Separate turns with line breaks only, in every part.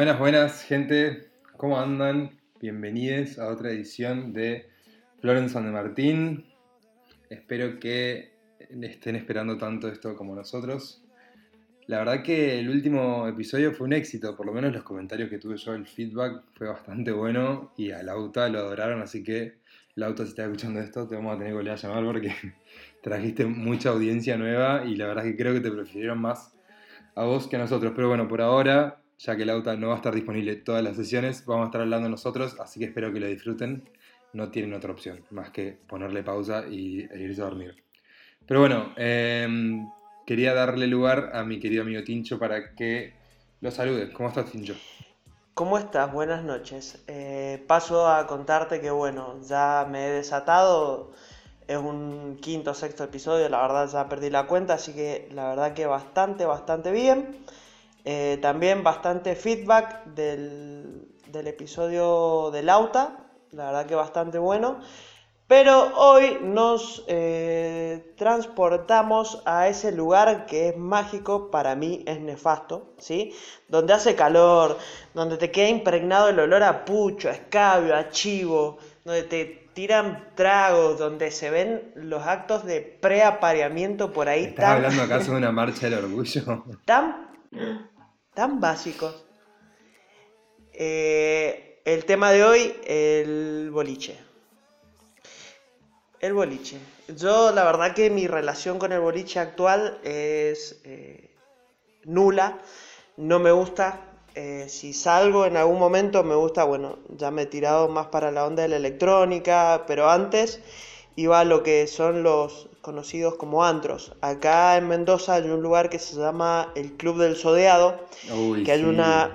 Buenas, buenas, gente. ¿Cómo andan? Bienvenidos a otra edición de Florence de Martín. Espero que estén esperando tanto esto como nosotros. La verdad que el último episodio fue un éxito, por lo menos los comentarios que tuve yo, el feedback fue bastante bueno y a Lauta lo adoraron, así que Lauta si estás escuchando esto te vamos a tener que volver a llamar porque trajiste mucha audiencia nueva y la verdad que creo que te prefirieron más a vos que a nosotros. Pero bueno, por ahora, ya que Lauta no va a estar disponible todas las sesiones, vamos a estar hablando nosotros, así que espero que lo disfruten. No tienen otra opción más que ponerle pausa y, e irse a dormir. Pero bueno, em, quería darle lugar a mi querido amigo Tincho para que lo salude. ¿Cómo estás, Tincho?
¿Cómo estás? Buenas noches. Eh, paso a contarte que, bueno, ya me he desatado. Es un quinto o sexto episodio, la verdad ya perdí la cuenta, así que la verdad que bastante, bastante bien. Eh, también bastante feedback del, del episodio de Lauta, la verdad que bastante bueno. Pero hoy nos eh, transportamos a ese lugar que es mágico, para mí es nefasto, ¿sí? Donde hace calor, donde te queda impregnado el olor a pucho, a escabio, a chivo, donde te tiran tragos, donde se ven los actos de preapareamiento por ahí.
¿Estás hablando acaso de una marcha del orgullo?
Tan, tan básicos. Eh, el tema de hoy, el boliche. El boliche. Yo la verdad que mi relación con el boliche actual es eh, nula. No me gusta. Eh, si salgo en algún momento me gusta, bueno, ya me he tirado más para la onda de la electrónica, pero antes iba a lo que son los conocidos como antros. Acá en Mendoza hay un lugar que se llama el Club del Sodeado, que hay una,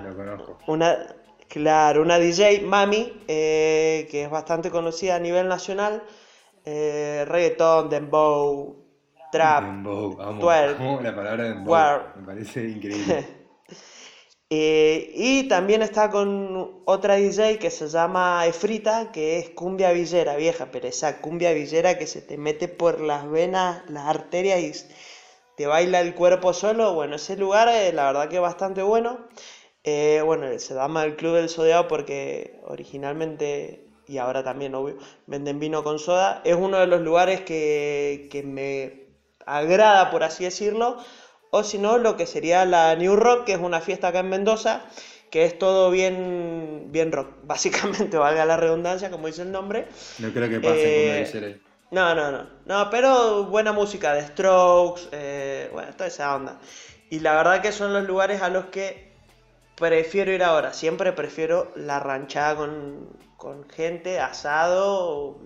una, claro, una DJ, Mami, eh, que es bastante conocida a nivel nacional eh, reggaetón, dembow, trap,
dembow, amo, la palabra dembow, me parece increíble.
Eh, y también está con otra DJ que se llama Efrita, que es cumbia villera vieja, pero esa cumbia villera que se te mete por las venas, las arterias y te baila el cuerpo solo. Bueno, ese lugar eh, la verdad que es bastante bueno. Eh, bueno, se llama el Club del Sodeado porque originalmente y ahora también, obvio, venden vino con soda. Es uno de los lugares que, que me agrada, por así decirlo. O si no, lo que sería la New Rock, que es una fiesta acá en Mendoza, que es todo bien, bien rock, básicamente, valga la redundancia, como dice el nombre.
No creo que pase eh, con
No, no, no. No, pero buena música de Strokes, eh, bueno, toda esa onda. Y la verdad que son los lugares a los que prefiero ir ahora. Siempre prefiero la ranchada con, con gente, asado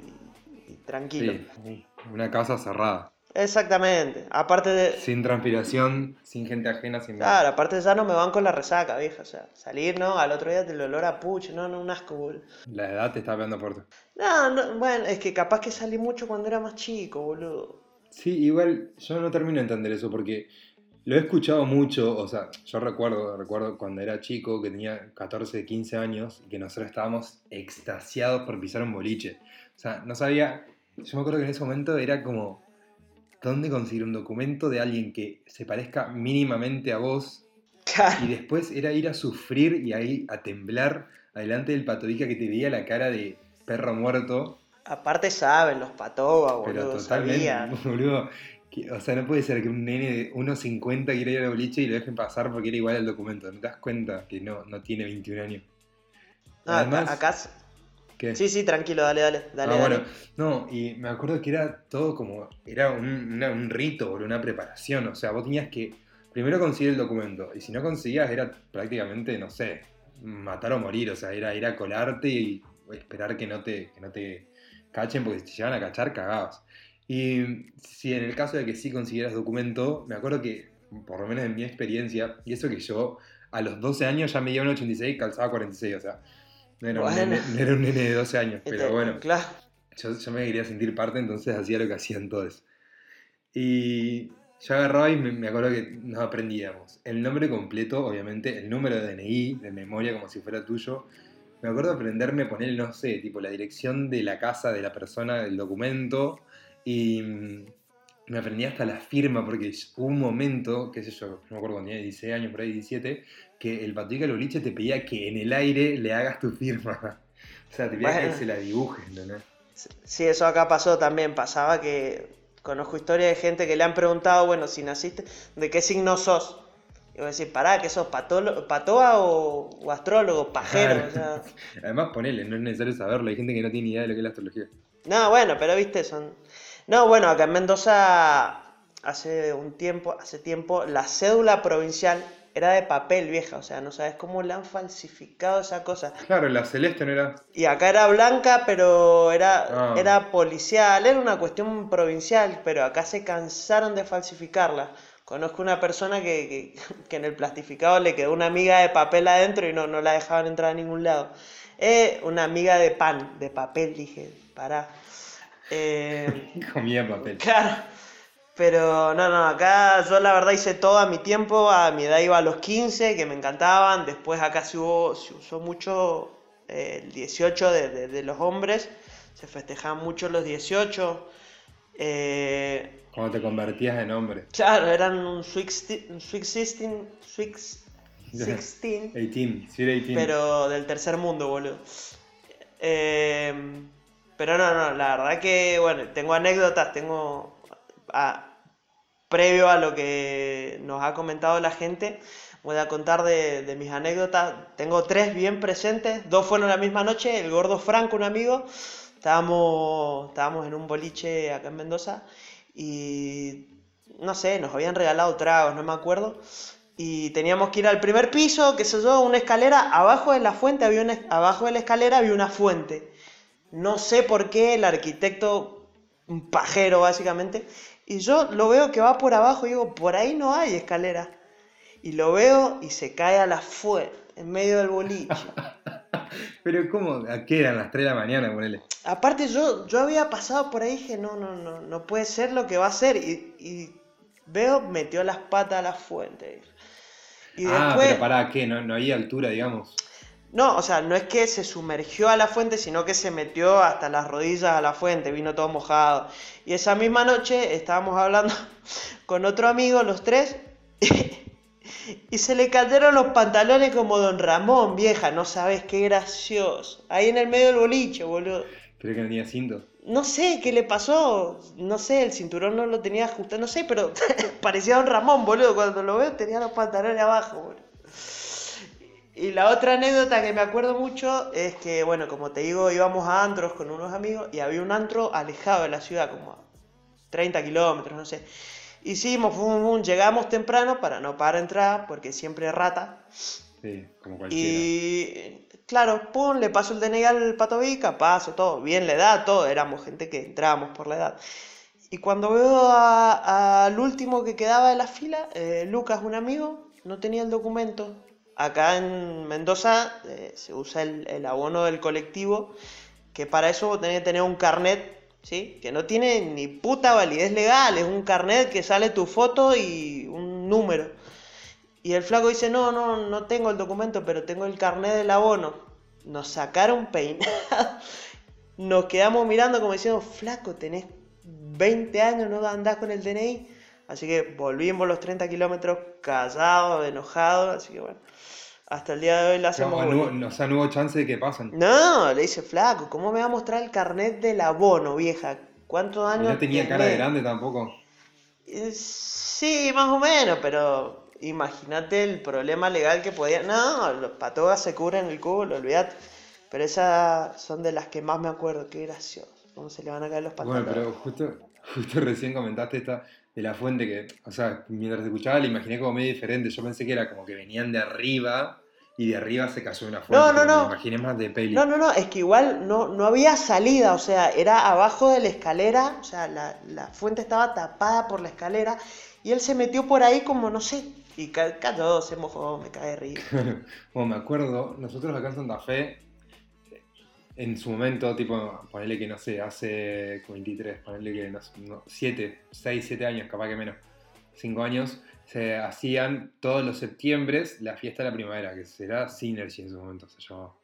y, tranquilo.
Sí, una casa cerrada.
Exactamente. Aparte de.
Sin transpiración, sin gente ajena, sin
nada. Claro, aparte ya no me van con la resaca, vieja. O sea, salir, ¿no? Al otro día te lo olor a pucho, no, no, un asco, boludo.
La edad te está pegando fuerte.
No, no, bueno, es que capaz que salí mucho cuando era más chico, boludo.
Sí, igual yo no termino de entender eso porque lo he escuchado mucho, o sea, yo recuerdo, recuerdo cuando era chico, que tenía 14, 15 años, y que nosotros estábamos extasiados por pisar un boliche. O sea, no sabía, yo me acuerdo que en ese momento era como, ¿dónde conseguir un documento de alguien que se parezca mínimamente a vos? Y después era ir a sufrir y ahí a temblar adelante del patovica que te veía la cara de perro muerto.
Aparte saben los patobas, boludo. Pero totalmente,
boludo o sea, no puede ser que un nene de 1,50 quiera ir a la boliche y lo dejen pasar porque era igual al documento. ¿No te das cuenta que no, no tiene 21 años?
No, Además, acá. ¿Qué? Sí, sí, tranquilo, dale, dale. dale, ah, bueno,
no, y me acuerdo que era todo como. Era un, un rito, una preparación. O sea, vos tenías que primero conseguir el documento. Y si no conseguías, era prácticamente, no sé, matar o morir. O sea, era ir a colarte y esperar que no te, que no te cachen, porque si te llegan a cachar, cagados. Y si en el caso de que sí consiguieras documento, me acuerdo que, por lo menos en mi experiencia, y eso que yo a los 12 años ya me un 86 y calzaba 46, o sea, no era, un, nene, de 12 años, pero bueno, yo, yo, me quería sentir parte, entonces hacía lo que hacían todos. Y yo agarraba y me, acuerdo que nos aprendíamos el nombre completo, obviamente, el número de DNI, de memoria como si fuera tuyo. Me acuerdo aprenderme a poner, no sé, tipo la dirección de la casa de la persona del documento, y mm, me aprendí hasta la firma, porque hubo un momento, qué sé yo, no me acuerdo cuando tenía 16 años, por ahí 17, que el Patrick Loliche te pedía que en el aire le hagas tu firma. O sea, te pedía que se la dibujes, ¿no?
Sí, eso acá pasó también. Pasaba que conozco historias de gente que le han preguntado, bueno, si naciste, ¿de qué signo sos? Y voy a decir, pará, ¿qué sos patoa o, astrólogo, pajero?
Además, ponele, no es necesario saberlo. Hay gente que no tiene idea de lo que es la astrología.
No, bueno, pero viste, son. No, bueno, acá en Mendoza hace un tiempo, hace tiempo, la cédula provincial era de papel vieja, o sea, no sabes cómo le han falsificado esa cosa.
Claro, la celeste no era.
Y acá era blanca, pero era, ah. era policial, era una cuestión provincial, pero acá se cansaron de falsificarla. Conozco una persona que, en el plastificado le quedó una amiga de papel adentro y no, no la dejaban entrar a ningún lado. Eh, una amiga de pan, de papel, dije, pará.
Eh, Comía papel.
Claro. Pero no, no, acá yo la verdad hice todo a mi tiempo, a mi edad iba a los 15, que me encantaban, después acá se, hubo, se usó mucho eh, el 18 de, de, los hombres, se festejaban mucho los 18.
Eh, Cuando te convertías en hombre.
Claro, eran un Sweet 16, 16,
18, sí, 18.
Pero del tercer mundo, boludo. Eh, pero no, no, la verdad que, bueno, tengo anécdotas, tengo previo a lo que nos ha comentado la gente, voy a contar de, mis anécdotas. Tengo tres bien presentes, dos fueron la misma noche, el gordo Franco, un amigo, estábamos, estábamos en un boliche acá en Mendoza y no sé, nos habían regalado tragos, no me acuerdo. Y teníamos que ir al primer piso, que sé yo, una escalera, abajo de la fuente había una, abajo de la escalera había una fuente. No sé por qué el arquitecto, un pajero básicamente, y yo lo veo que va por abajo y digo, por ahí no hay escalera. Y lo veo y se cae a la fuerza, en medio del boliche.
Pero ¿cómo? ¿A qué eran las 3 de la mañana, ponele?
Aparte yo, yo había pasado por ahí y dije, no, no, no, no puede ser lo que va a ser. Y, veo, metió las patas a la fuente.
Y ah, pero para qué, no, no hay altura, digamos.
No, o sea, no es que se sumergió a la fuente, sino que se metió hasta las rodillas a la fuente, vino todo mojado. Y esa misma noche estábamos hablando con otro amigo, los tres, y se le cayeron los pantalones como Don Ramón, vieja, no sabes qué gracioso. Ahí en el medio del boliche, boludo.
¿Creo que no tenía cinto?
No sé qué le pasó, no sé, el cinturón no lo tenía ajustado, no sé, pero parecía Don Ramón, boludo. Cuando lo veo tenía los pantalones abajo, boludo. Y la otra anécdota que me acuerdo mucho es que, bueno, como te digo, íbamos a antros con unos amigos y había un antro alejado de la ciudad, como a 30 kilómetros, no sé. Hicimos, llegamos temprano para no parar entrar, porque siempre rata.
Sí, como cualquiera.
Y claro, pum, le paso el DNI al patovica, paso todo, bien la edad, todo, éramos gente que entrábamos por la edad. Y cuando veo al último que quedaba de la fila, eh, Lucas, un amigo, no tenía el documento, acá en Mendoza eh, se usa el, abono del colectivo, que para eso tenés que tener un carnet, ¿sí? Que no tiene ni puta validez legal, es un carnet que sale tu foto y un número. Y el flaco dice, no, no, no tengo el documento, pero tengo el carnet del abono. Nos sacaron peinado. Nos quedamos mirando como diciendo, flaco, tenés 20 años, no andás con el DNI. Así que volvimos los 30 kilómetros callados, enojados. Así que bueno, hasta el día de hoy la hacemos.
No, o sea, no hubo chance de que pasen.
No, le dice flaco, ¿cómo me va a mostrar el carnet del abono, vieja? ¿Cuántos años?
No tenía cara de grande tampoco.
Eh, sí, más o menos, pero imagínate el problema legal que podía. No, los patogas se cubren el culo, olvídate. Pero esas son de las que más me acuerdo, qué gracioso. ¿Cómo se le van a caer los pantalones?
Bueno, pero justo, justo recién comentaste esta de la fuente que, o sea, mientras escuchaba la imaginé como medio diferente. Yo pensé que era como que venían de arriba y de arriba se cayó una fuente.
No, no, no.
Me imaginé más de peli.
No, no, no, es que igual no, no había salida, o sea, era abajo de la escalera, o sea, la, la fuente estaba tapada por la escalera y él se metió por ahí como, no sé, y cayó, se mojó, me cae de río.
bueno, me acuerdo, nosotros acá en Santa Fe en su momento, tipo, ponerle que no sé, hace 23, ponerle que no, 7, 6, 7 años, capaz que menos, 5 años, se hacían todos los septiembre la fiesta de la primavera, que será Synergy en su momento se llamaba.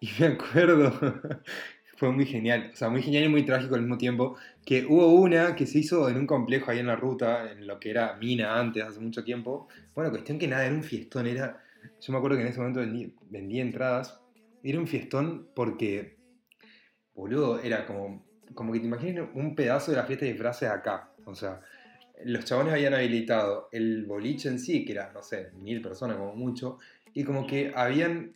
Y me acuerdo, fue muy genial. O sea, muy genial y muy trágico al mismo tiempo. Que hubo una que se hizo en un complejo ahí en la ruta, en lo que era Mina antes, hace mucho tiempo. Bueno, cuestión que nada, era un fiestón. Era, yo me acuerdo que en ese momento vendí, vendía entradas. Era un fiestón porque, boludo, era como, como que te imaginas un pedazo de la fiesta de disfraces acá. O sea, los chabones habían habilitado el boliche en sí, que era, no sé, mil personas como mucho, y como que habían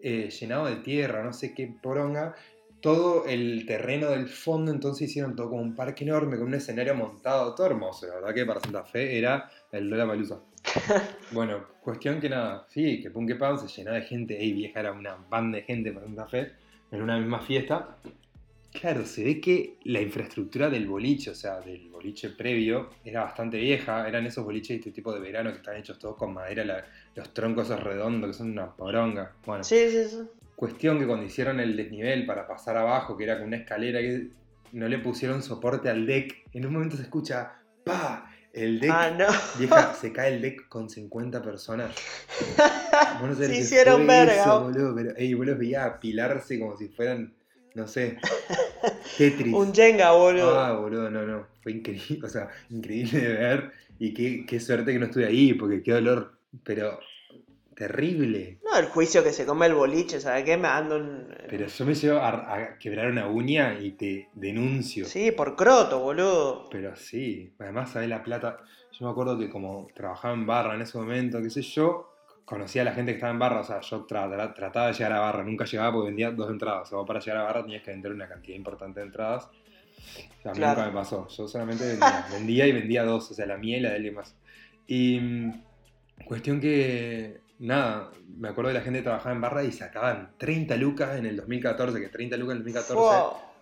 eh, llenado de tierra, no sé qué poronga, todo el terreno del fondo, entonces hicieron todo como un parque enorme, con un escenario montado, todo hermoso, la verdad que para Santa Fe era el Lola Palusa. bueno, cuestión que nada, sí, que Punk Pan se llenó de gente, ey vieja, era una banda de gente para Santa Fe, en una misma fiesta, Claro, se ve que la infraestructura del boliche, o sea, del boliche previo, era bastante vieja. Eran esos boliches de este tipo de verano que están hechos todos con madera, los troncos esos redondos que son una poronga. Bueno,
sí, sí, sí.
Cuestión que cuando hicieron el desnivel para pasar abajo, que era con una escalera, que no le pusieron soporte al deck. En un momento se escucha ¡pa! El deck,
ah, no.
vieja, se cae el deck con 50 personas.
se hicieron verga.
boludo, pero, ey, vos los veías apilarse como si fueran no sé, Tetris.
Un Jenga, boludo.
Ah, boludo, no, no. Fue increíble, o sea, increíble de ver. Y qué, qué suerte que no estuve ahí, porque qué dolor. Pero terrible.
No, el juicio que se come el boliche, ¿sabes qué? Me ando un...
Pero yo me llevo a, quebrar una uña y te denuncio.
Sí, por croto, boludo.
Pero sí, además, ¿sabes la plata? Yo me acuerdo que como trabajaba en barra en ese momento, qué sé yo, conocía a la gente que estaba en barra, o sea, yo trataba de llegar a barra, nunca llegaba porque vendía dos entradas, o para llegar a barra tenías que vender una cantidad importante de entradas. O sea, nunca me pasó, yo solamente vendía, y vendía dos, o sea, la mía y la de alguien más. Y mm, cuestión que, nada, me acuerdo de la gente que trabajaba en barra y sacaban 30 lucas en el 2014, que 30 lucas en el 2014...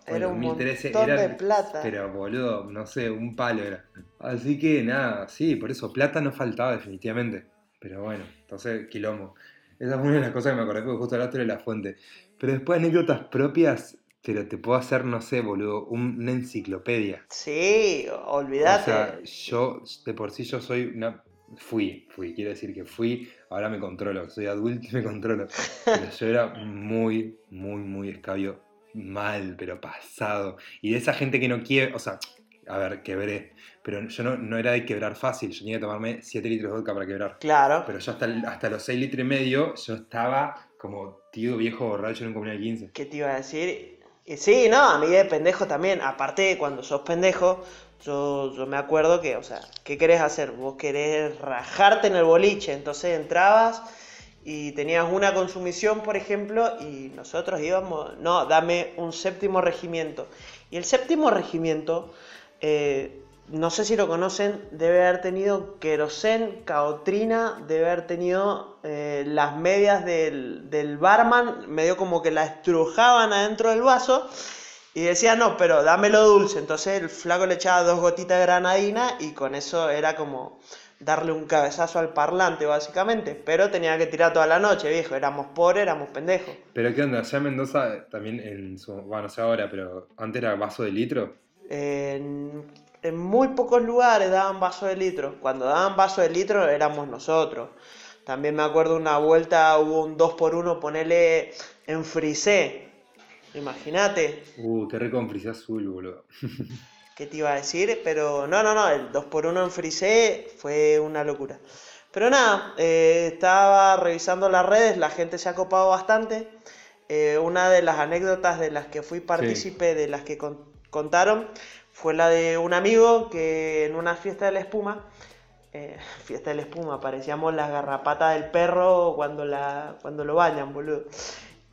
era un 2013 montón de plata.
Pero boludo, no sé, un palo era. Así que nada, sí, por eso plata no faltaba definitivamente. Pero bueno, entonces, quilombo. Esa fue una de las cosas que me acordé porque justo hablaste de la fuente. Pero después anécdotas propias, pero te puedo hacer, no sé, boludo, una enciclopedia.
Sí, olvídate.
O sea, yo, de por sí yo soy una... Fui, fui, quiero decir que fui, ahora me controlo, soy adulto y me controlo. Pero yo era muy, muy, muy escabio, mal, pero pasado. Y de esa gente que no quiere, o sea, a ver, quebré. Pero yo no, no era de quebrar fácil, yo tenía que tomarme 7 litros de vodka para quebrar.
Claro.
Pero yo hasta, hasta los 6 litros y medio, yo estaba como tío viejo borracho en un comunidad de 15.
¿Qué te iba a decir? Sí, no, a mí de pendejo también. Aparte, cuando sos pendejo, yo, me acuerdo que, o sea, ¿qué querés hacer? Vos querés rajarte en el boliche. Entonces entrabas y tenías una consumición, por ejemplo, y nosotros íbamos, no, dame un séptimo regimiento. Y el séptimo regimiento eh, no sé si lo conocen, debe haber tenido querosén, caotrina, debe haber tenido eh, las medias del, del, barman, medio como que la estrujaban adentro del vaso y decía, no, pero dámelo dulce. Entonces el flaco le echaba dos gotitas de granadina y con eso era como darle un cabezazo al parlante, básicamente. Pero tenía que tirar toda la noche, viejo. Éramos pobres, éramos pendejos.
Pero ¿qué onda? Allá en Mendoza también en su... Bueno, no sé ahora, pero antes era vaso de litro.
En, muy pocos lugares daban vaso de litro. Cuando daban vaso de litro éramos nosotros. También me acuerdo una vuelta hubo un 2x1, ponele en frisé. Imagínate.
Uh, qué rico en frisé azul, boludo.
¿Qué te iba a decir? Pero no, no, no, el 2x1 en frisé fue una locura. Pero nada, eh, estaba revisando las redes, la gente se ha copado bastante. Eh, una de las anécdotas de las que fui partícipe, de las que contaron fue la de un amigo que en una fiesta de la espuma, eh, fiesta de la espuma, parecíamos las garrapatas del perro cuando, la, cuando lo bañan, boludo.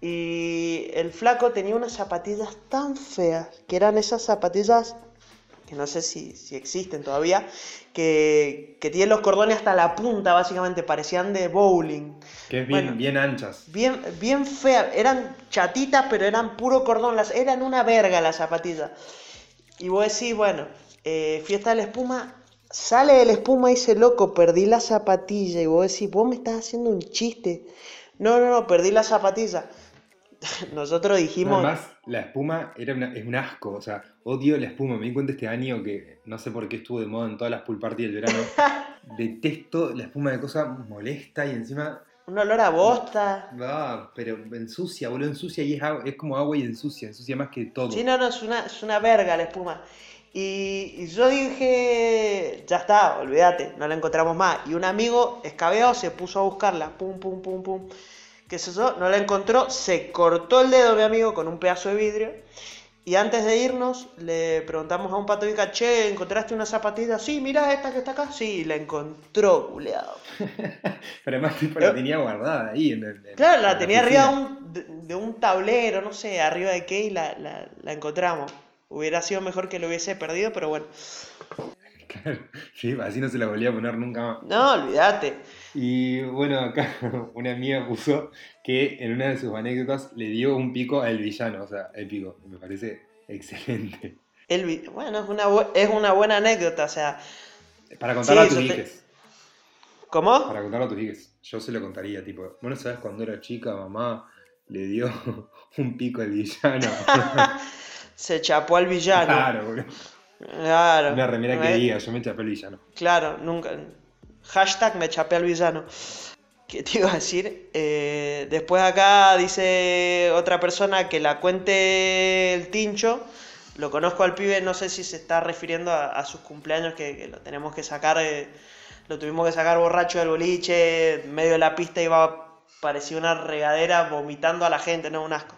Y el flaco tenía unas zapatillas tan feas, que eran esas zapatillas que no sé si, existen todavía, que, que, tienen los cordones hasta la punta, básicamente, parecían de bowling.
Que es bien, bien anchas.
Bien, bien feas, eran chatitas, pero eran puro cordón, las, eran una verga las zapatillas. Y vos decís, bueno, eh, fiesta de la espuma, sale de la espuma y dice, loco, perdí la zapatilla. Y vos decís, vos me estás haciendo un chiste. No, no, no, perdí la zapatilla. Nosotros dijimos.
Además, la espuma era es un asco, o sea, odio la espuma. Me di cuenta este año que no sé por qué estuvo de moda en todas las pool parties del verano. Detesto la espuma de cosa molesta y encima
Un olor a bosta.
Ah, pero ensucia, boludo, ensucia y es, es como agua y ensucia, ensucia más que todo.
Sí, no, no, es una, es una verga la espuma. Y, y yo dije, ya está, olvídate, no la encontramos más. Y un amigo escabeado se puso a buscarla, pum, pum, pum, pum. Qué sé yo, no la encontró, se cortó el dedo mi amigo con un pedazo de vidrio. Y antes de irnos, le preguntamos a un pato Ica, che, ¿encontraste una zapatilla? Sí, mira esta que está acá. Sí, la encontró, culeado.
Pero además tipo, la tenía guardada ahí. En, el- en-
Claro, la tenía arriba un, de, de un tablero, no sé, arriba de qué, y la, la, la encontramos. Hubiera sido mejor que lo hubiese perdido, pero bueno.
Claro, sí, así no se la volvía a poner nunca más.
No, olvídate.
Y bueno, acá una amiga puso que en una de sus anécdotas le dio un pico al villano, o sea, épico. Me parece excelente.
El bueno, es una, es una buena anécdota, o sea,
Para contarlo
Sí,
a tus
yo te-. ¿cómo?
Para contarlo a tus hijas. Yo se lo contaría, tipo, bueno, ¿sabes cuando era chica, mamá le dio un pico al villano?
Se chapó al villano.
claro, boludo.
Claro.
Una remera que diga, yo me chapé el villano.
Claro, nunca. Hashtag me chapé al villano. ¿Qué te iba a decir? Eh, después acá dice otra persona que la cuente el tincho. Lo conozco al pibe, no sé si se está refiriendo a, a sus cumpleaños que, que lo tenemos que sacar. eh, lo tuvimos que sacar borracho del boliche, medio de la pista iba, parecía una regadera vomitando a la gente, no, un asco.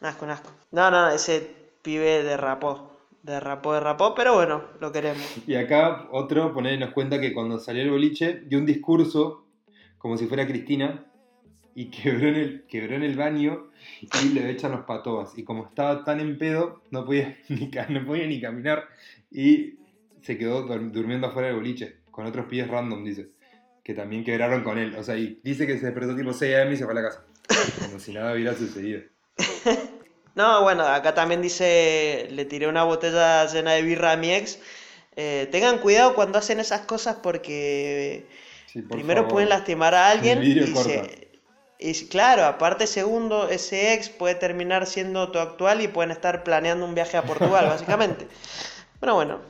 Un asco, un asco. No, no, ese pibe derrapó. Derrapó, derrapó, pero bueno, lo queremos.
Y acá otro pone, nos cuenta que cuando salió el boliche dio un discurso como si fuera Cristina y quebró en el, quebró en el baño y le echan los patobas. Y como estaba tan en pedo, no podía ni, no podía ni caminar y se quedó dur- durmiendo afuera del boliche con otros pies random, dice. Que también quebraron con él. O sea, y dice que se despertó tipo 6 am y se fue a la casa. Como si nada hubiera sucedido.
No, bueno, acá también dice, le tiré una botella llena de birra a mi ex. Eh, tengan cuidado cuando hacen esas cosas porque
Sí, por
primero
favor.
pueden lastimar a alguien y, se- y claro, aparte segundo, ese ex puede terminar siendo tu actual y pueden estar planeando un viaje a Portugal, básicamente. Pero bueno,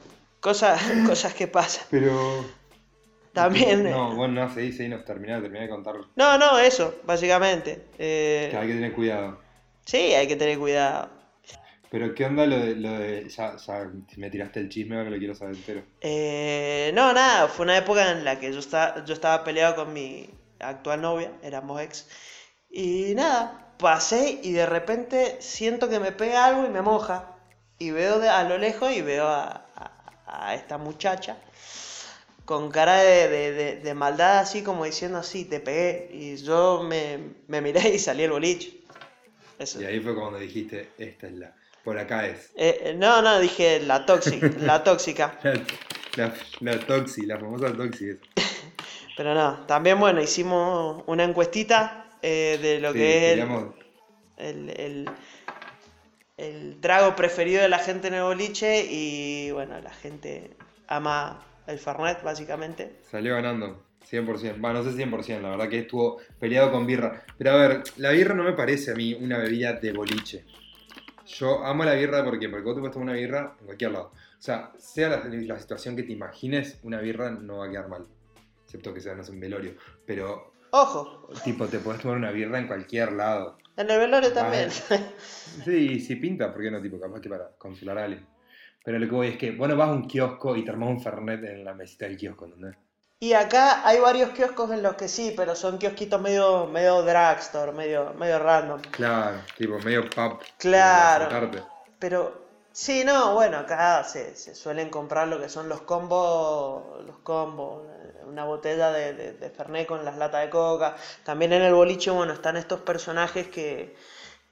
cosas, cosas que pasan.
Pero...
También... eh,
No, bueno, no, seguí, seguí, nos terminá, terminé de contar.
No, no, eso, básicamente. Eh,
Que hay que tener cuidado.
Sí, hay que tener cuidado.
Pero ¿qué onda lo de, lo de ya, ya me tiraste el chisme, ahora lo quiero saber entero.
Eh, no, nada, fue una época en la que yo estaba, yo estaba peleado con mi actual novia, éramos ex, y nada, pasé y de repente siento que me pega algo y me moja, y veo de- a lo lejos y veo a, a- a esta muchacha con cara de, de- de- de maldad así como diciendo así, te pegué, y yo me, me miré y salí el boliche. Eso.
Y ahí fue cuando dijiste, esta es la, por acá es.
Eh, eh, no, no, dije la tóxica, la tóxica.
La, la, la Toxi, la famosa Toxi esa.
Pero no, también bueno, hicimos una encuestita eh, de lo
Sí,
que es el, el- el trago preferido de la gente en el boliche y bueno, la gente ama el Fernet básicamente.
Salió ganando, 100%. Va, no sé 100%, la verdad que estuvo peleado con birra. Pero a ver, la birra no me parece a mí una bebida de boliche. Yo amo la birra porque, porque vos te puedes tomar una birra en cualquier lado. O sea, sea la, la situación que te imagines, una birra no va a quedar mal. Excepto que sea, no sé, un velorio. Pero,
Ojo,
tipo, te puedes tomar una birra en cualquier lado.
en el velorio también.
Sí, si pinta, ¿por qué no? Tipo, capaz que para consolar a alguien. Pero lo que voy es que, bueno, vas a un kiosco y te armas un fernet en la mesita del kiosco, ¿entendés?
Y acá hay varios kioscos en los que sí, pero son kiosquitos medio, medio drugstore, medio, medio random.
Claro, tipo, medio pub.
Claro. Pero, sí, no, bueno, acá se, se suelen comprar lo que son los combos, los combos, una botella de, de, de Fernet con las latas de coca. También en el boliche, bueno, están estos personajes que,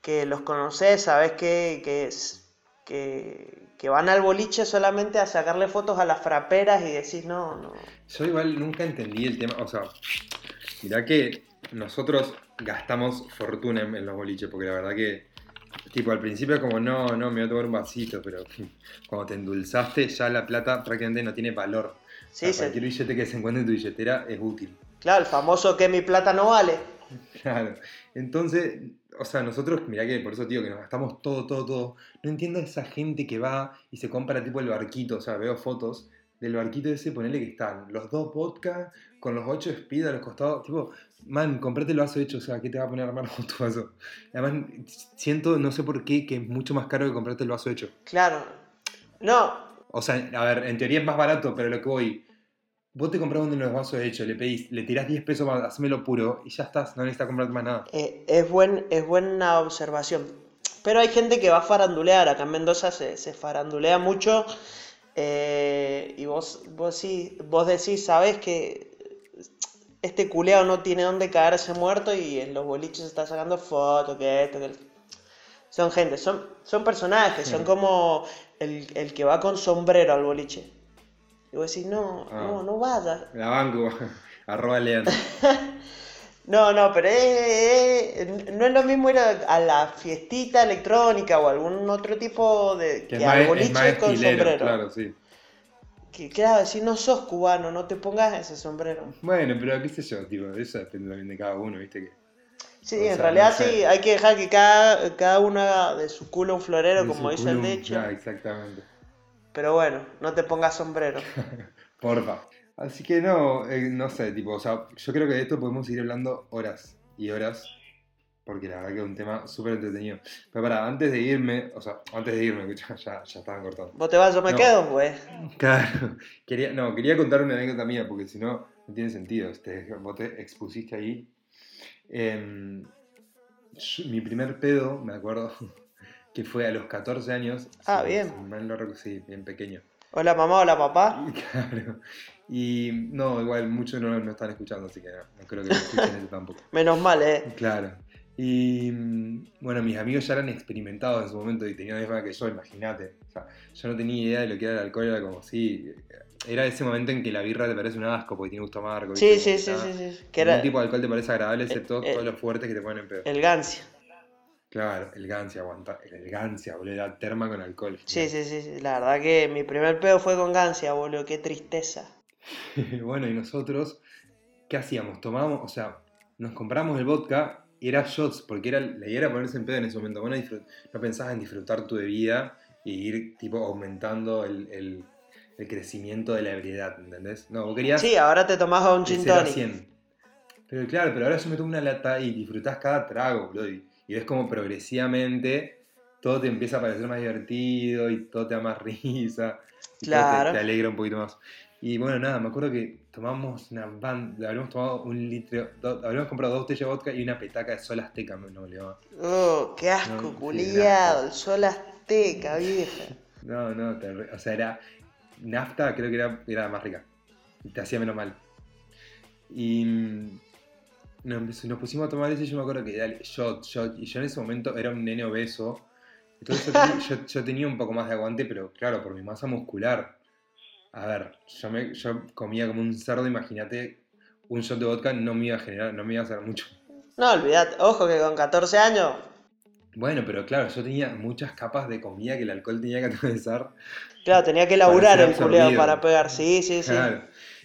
que los conoces, sabes que, que, es- que, que van al boliche solamente a sacarle fotos a las fraperas y decís, no, no.
Yo igual nunca entendí el tema, o sea, mirá que nosotros gastamos fortuna en, en los boliches, porque la verdad que, tipo, al principio es como, no, no, me voy a tomar un vasito, pero cuando te endulzaste ya la plata prácticamente no tiene valor. O sea,
Sí, se-
cualquier billete que se encuentre en tu billetera es útil.
claro, el famoso que mi plata no vale.
Claro. Entonces, o sea, nosotros, mirá que por eso digo que nos gastamos todo, todo, todo. No entiendo a esa gente que va y se compra tipo el barquito, o sea, veo fotos del barquito ese, ponele que están los dos vodka con los ocho speed a los costados. Tipo, man, comprate el vaso hecho, o sea, ¿qué te va a poner a armar con tu vaso? Además, siento, no sé por qué, que es mucho más caro que comprarte el vaso hecho.
Claro. No.
O sea, a ver, en teoría es más barato, pero lo que voy. Vos te compras uno de los vasos hechos, le pedís, le tirás 10 pesos más, hacémelo puro y ya estás, no necesitas comprarte más nada.
Eh, es, buen, es buena observación. Pero hay gente que va a farandulear, acá en Mendoza se, se farandulea mucho eh, y vos, vos, sí, vos decís, sabes que este culeado no tiene dónde caerse muerto y en los boliches está sacando fotos, que esto, que Son gente, son, son personajes, son como el, el, que va con sombrero al boliche. Y vos decís, no, ah. no, no vayas.
La banco, arroba lean.
No, no, pero no es lo mismo ir a, la fiestita electrónica o algún otro tipo de.
Que, que boliche con sombrero. Claro, sí.
Que claro, si no sos cubano, no te pongas ese sombrero.
Bueno, pero qué sé yo, tipo, eso depende también de cada uno, ¿viste? Que,
sí, en realidad sí, hay que dejar que cada, cada uno haga de su culo un florero, como dice el dicho.
Ya, exactamente.
Pero bueno, no te pongas sombrero.
Porfa. Así que no, eh, no sé, tipo, o sea, yo creo que de esto podemos ir hablando horas y horas, porque la verdad que es un tema súper entretenido. Pero para, antes de irme, o sea, antes de irme, ya, ya, ya estaban cortando.
¿Vos te vas, yo me quedo, pues?
Claro, quería, no, quería contar una anécdota mía, porque si no, no tiene sentido. Este, vos te expusiste ahí. Em, mi primer pedo, me acuerdo, que fue a los 14 años.
Ah, bien.
Mal sí, bien pequeño.
Hola mamá, hola papá.
Claro. Y no, igual muchos no, no están escuchando, así que no, creo que lo escuchen eso tampoco.
Menos mal, ¿eh?
Claro. Y bueno, mis amigos ya eran experimentados en su momento y tenían la misma que yo, imagínate. O sea, yo no tenía idea de lo que era el alcohol, era como si. Era ese momento en que la birra te parece un asco porque tiene gusto amargo.
Sí, sí, sí, sí, sí.
Que era... tipo de alcohol te parece agradable, excepto todos los fuertes que te ponen en pedo.
El gancia.
Claro, el Gancia, aguanta, el Gancia, boludo, era terma con alcohol.
Sí, sí, sí, sí, la verdad que mi primer pedo fue con Gancia, boludo, qué tristeza.
bueno, y nosotros, ¿qué hacíamos? Tomábamos, o sea, nos compramos el vodka y era shots, porque era, la idea era ponerse en pedo en ese momento. Bueno, no pensabas en disfrutar tu bebida y ir, tipo, aumentando el, el, el crecimiento de la ebriedad, ¿entendés? No, vos querías...
Sí, ahora te tomás un gin
Pero claro, pero ahora yo me tomo una lata y disfrutás cada trago, boludo y ves como progresivamente todo te empieza a parecer más divertido y todo te da más risa. Y
claro.
te, alegra un poquito más. Y bueno, nada, me acuerdo que tomamos una banda, habíamos tomado un litro, habíamos comprado dos botellas de vodka y una petaca de sol azteca, me no,
Oh, qué asco, no, culiado, el sol azteca, vieja.
No, no, o sea, era nafta, creo que era, era más rica. Te hacía menos mal. Y nos, nos pusimos a tomar ese y yo me acuerdo que dale, shot, shot. Y yo en ese momento era un nene obeso. Entonces yo, tenía un poco más de aguante, pero claro, por mi masa muscular. A ver, yo, me, yo comía como un cerdo, imagínate, un shot de vodka no me iba a generar, no me iba a hacer mucho.
No, olvidate, ojo que con 14 años.
Bueno, pero claro, yo tenía muchas capas de comida que el alcohol tenía que atravesar.
Claro, tenía que laburar el culeo para pegar, sí, sí, sí. Claro.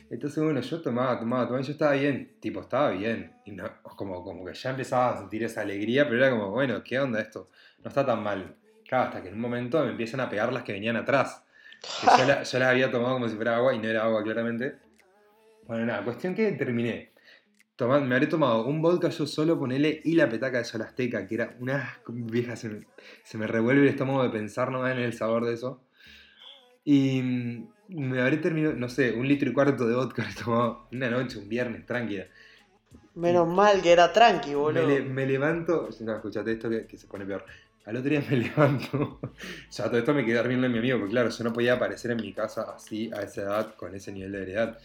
Entonces, bueno, yo tomaba, tomaba, tomaba, y yo estaba bien, tipo, estaba bien. Y como, como que ya empezaba a sentir esa alegría, pero era como, bueno, ¿qué onda esto? No está tan mal. Claro, hasta que en un momento me empiezan a pegar las que venían atrás. yo, las había tomado como si fuera agua y no era agua, claramente. Bueno, nada, cuestión que terminé. Me habré tomado un vodka yo solo, ponele, y la petaca de Solasteca, que era una vieja, se me, se me revuelve el estómago de pensar nomás en el sabor de eso. Y me habré terminado, no sé, un litro y cuarto de vodka tomado una noche, un viernes, tranquila.
Menos mal que era tranqui, boludo.
Me, levanto, no, escuchate esto que, se pone peor. Al otro día me levanto. ya todo esto me quedé durmiendo en mi amigo, porque claro, yo no podía aparecer en mi casa así, a esa edad, con ese nivel de heredad.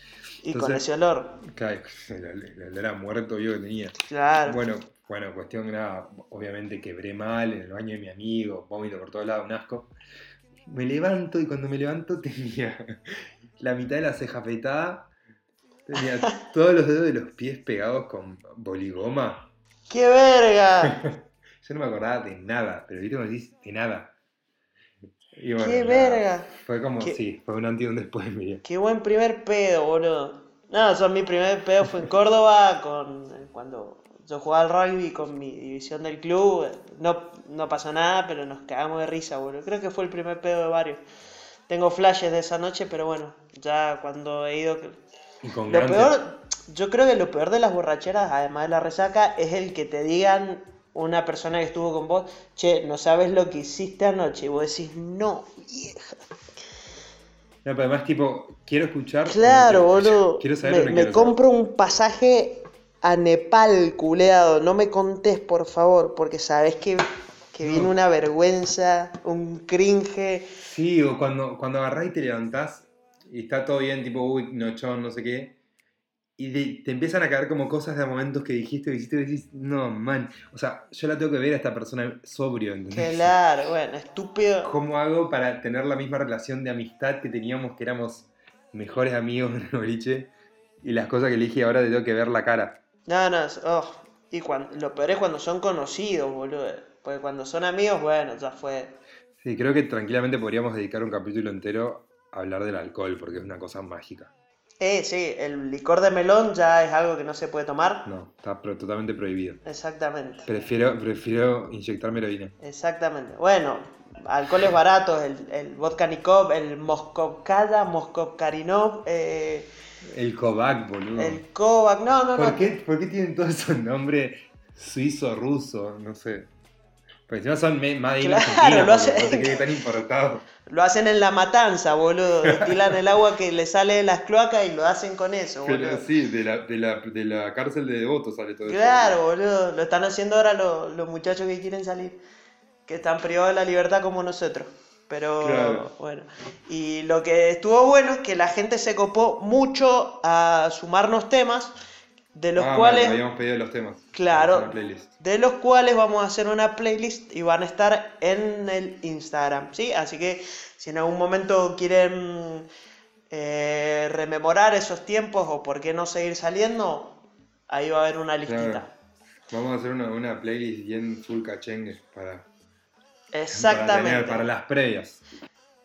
Y con ese olor.
Claro, el, olor a muerto yo que tenía.
Claro.
Bueno, bueno, cuestión que nada, obviamente quebré mal en el baño de mi amigo, vómito por todos lados, un asco me levanto y cuando me levanto tenía la mitad de la ceja afeitada, tenía todos los dedos de los pies pegados con boligoma.
¡Qué verga!
Yo no me acordaba de nada, pero ahorita me decís de nada.
¡Qué verga!
Fue como, sí, fue un antes y un después, mira.
¡Qué buen primer pedo, boludo! No, o mi primer pedo fue en Córdoba, con cuando yo jugaba al rugby con mi división del club, no, no pasó nada, pero nos cagamos de risa, boludo. Creo que fue el primer pedo de varios. Tengo flashes de esa noche, pero bueno, ya cuando he ido...
Y con
Lo peor, yo creo que lo peor de las borracheras, además de la resaca, es el que te digan una persona que estuvo con vos, che, no sabes lo que hiciste anoche. Y vos decís, no, vieja.
No, pero además, tipo, quiero escuchar.
Claro, boludo.
Quiero saber
me,
o no
me compro un pasaje a Nepal, culeado. No me contés, por favor, porque sabes que, que viene una vergüenza, un cringe.
Sí, o cuando, cuando agarrás y te levantás y está todo bien, tipo, uy, nochón, no sé qué. Y de- te empiezan a caer como cosas de momentos que dijiste, y decís, no, man. O sea, yo la tengo que ver a esta persona sobrio, ¿entendés?
Claro, bueno, estúpido.
¿Cómo hago para tener la misma relación de amistad que teníamos, que éramos mejores amigos en el boliche? Y las cosas que le dije ahora te tengo que ver la cara.
No, no, es- oh, Y cuan- lo peor es cuando son conocidos, boludo. Porque cuando son amigos, bueno, ya fue.
Sí, creo que tranquilamente podríamos dedicar un capítulo entero a hablar del alcohol, porque es una cosa mágica.
Eh, sí, el licor de melón ya es algo que no se puede tomar.
No, está pro- totalmente prohibido.
Exactamente.
Prefiero, prefiero inyectarme heroína.
Exactamente. Bueno, alcoholes baratos, el, el vodka Nikov, el Moskovkaya, Moskovkarinov, eh,
El Kovac, boludo.
el Kovac, no, no,
¿Por,
no.
qué, ¿Por qué tienen todos esos nombres suizo-ruso? No sé. Porque encima son me- made in
Claro, lo
boludo,
hace-
No tan importado.
Lo hacen en la matanza, boludo. Destilan el agua que le sale de las cloacas y lo hacen con eso, boludo.
Pero sí, de la, de, la, de la cárcel de devotos sale todo eso.
Claro, boludo. Lo están haciendo ahora los, los muchachos que quieren salir. Que están privados de la libertad como nosotros. Pero
Claro.
bueno. Y lo que estuvo bueno es que la gente se copó mucho a sumarnos temas. De los
Ah,
cuales.
habíamos pedido los temas.
Claro. De los cuales vamos a hacer una playlist y van a estar en el Instagram, ¿sí? Así que si en algún momento quieren eh, rememorar esos tiempos o por qué no seguir saliendo, ahí va a haber una listita.
Claro. Vamos a hacer una, una playlist bien full cachengue para, para,
Exactamente.
tener- para las previas.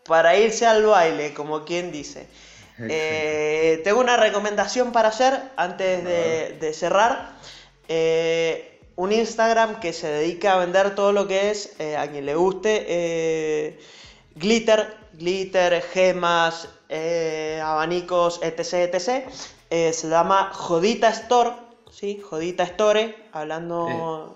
Para irse al baile, como quien dice. Eh, tengo una recomendación para hacer antes de, de cerrar. Eh, un Instagram que se dedica a vender todo lo que es, eh, a quien le guste, glitter, glitter, gemas, abanicos, etc. etc. Se llama Jodita Store, ¿sí? Jodita Store, hablando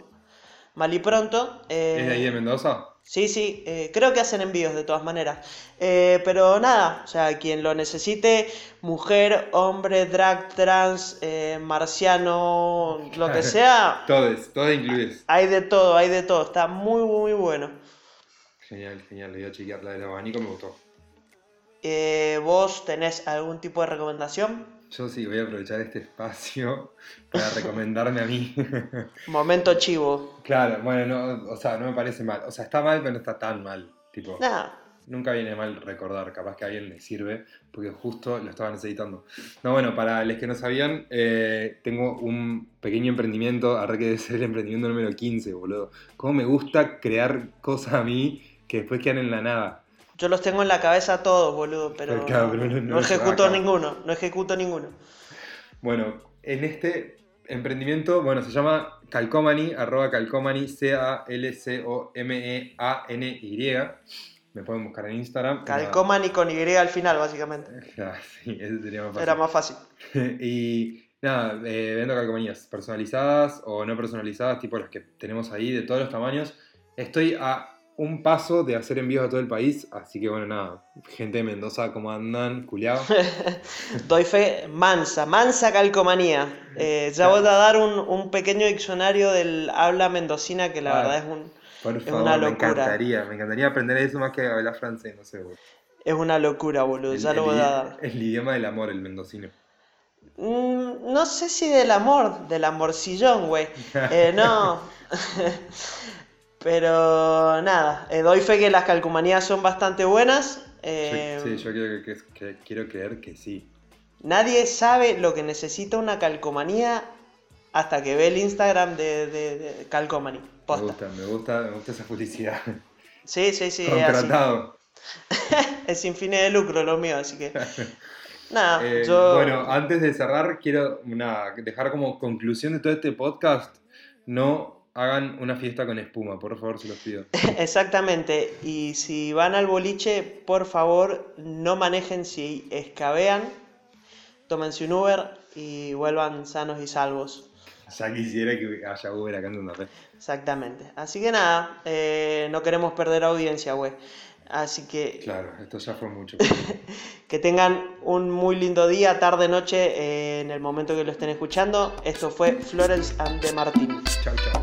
mal y pronto.
¿Es de ahí de Mendoza?
Sí, sí, eh, creo que hacen envíos de todas maneras. Eh, pero nada, o sea, quien lo necesite, mujer, hombre, drag, trans, eh, marciano, lo que sea,
Todos, todos incluidos.
hay de todo, hay de todo. Está muy, muy bueno.
Genial, genial. Le voy a chequear la del abanico, me gustó.
Eh, ¿Vos tenés algún tipo de recomendación?
Yo sí voy a aprovechar este espacio para recomendarme a mí.
Momento chivo.
claro, bueno, no, o sea, no me parece mal. O sea, está mal, pero no está tan mal. Tipo,
Nada,
nunca viene mal recordar, capaz que a alguien le sirve, porque justo lo estaba necesitando. No, bueno, para los que no sabían, eh, tengo un pequeño emprendimiento, ahora que ser el emprendimiento número 15, boludo. Cómo me gusta crear cosas a mí que después quedan en la nada.
Yo los tengo en la cabeza todos, boludo, pero
no-
ejecuto ninguno, no ejecuto ninguno.
Bueno, en este emprendimiento, bueno, se llama Calcomany, arroba Calcomany, C-A-L-C-O-M-E-A-N-Y. Me pueden buscar en Instagram.
Calcoman y con Y al final, básicamente.
Ah, sí, ese sería más fácil.
Era más fácil.
y nada, eh, vendo calcomanías personalizadas o no personalizadas, tipo las que tenemos ahí, de todos los tamaños. Estoy a un paso de hacer envíos a todo el país, así que bueno, nada, gente de Mendoza, ¿cómo andan? Culeado.
Doy fe, mansa, mansa calcomanía. Eh, ya voy a dar un, un pequeño diccionario del habla mendocina que la verdad es, un,
Por
Es
favor,
una
me
locura.
encantaría, me encantaría aprender eso más que hablar francés, no sé. boludo.
es una locura, boludo.
El-
Ya lo voy a dar.
El idioma del amor, el mendocino.
Mm, no sé si del amor, del amorcillón, güey. Eh, no. Pero nada, eh, doy fe que las calcomanías son bastante buenas.
Yo-
Eh,
sí, yo quiero, que, que- quiero creer que sí.
Nadie sabe lo que necesita una calcomanía hasta que ve el Instagram de, de.
Me gusta, me gusta, me gusta esa publicidad.
Sí, sí, sí.
Contratado.
Es sin fines de lucro lo mío, así que. Nada,
Eh,
yo.
Bueno, antes de cerrar, quiero una, dejar como conclusión de todo este podcast, no hagan una fiesta con espuma, por favor, se los pido.
Exactamente, y si van al boliche, por favor, no manejen si escabean, tómense un Uber y vuelvan sanos y salvos.
Ya quisiera que haya Uber acá en red.
Exactamente. Así que nada, eh, no queremos perder audiencia, güey. Así que...
Claro, esto ya fue mucho.
que tengan un muy lindo día, tarde, noche, eh, en el momento que lo estén escuchando. Esto fue Florence and de Martín.
Chao, chao.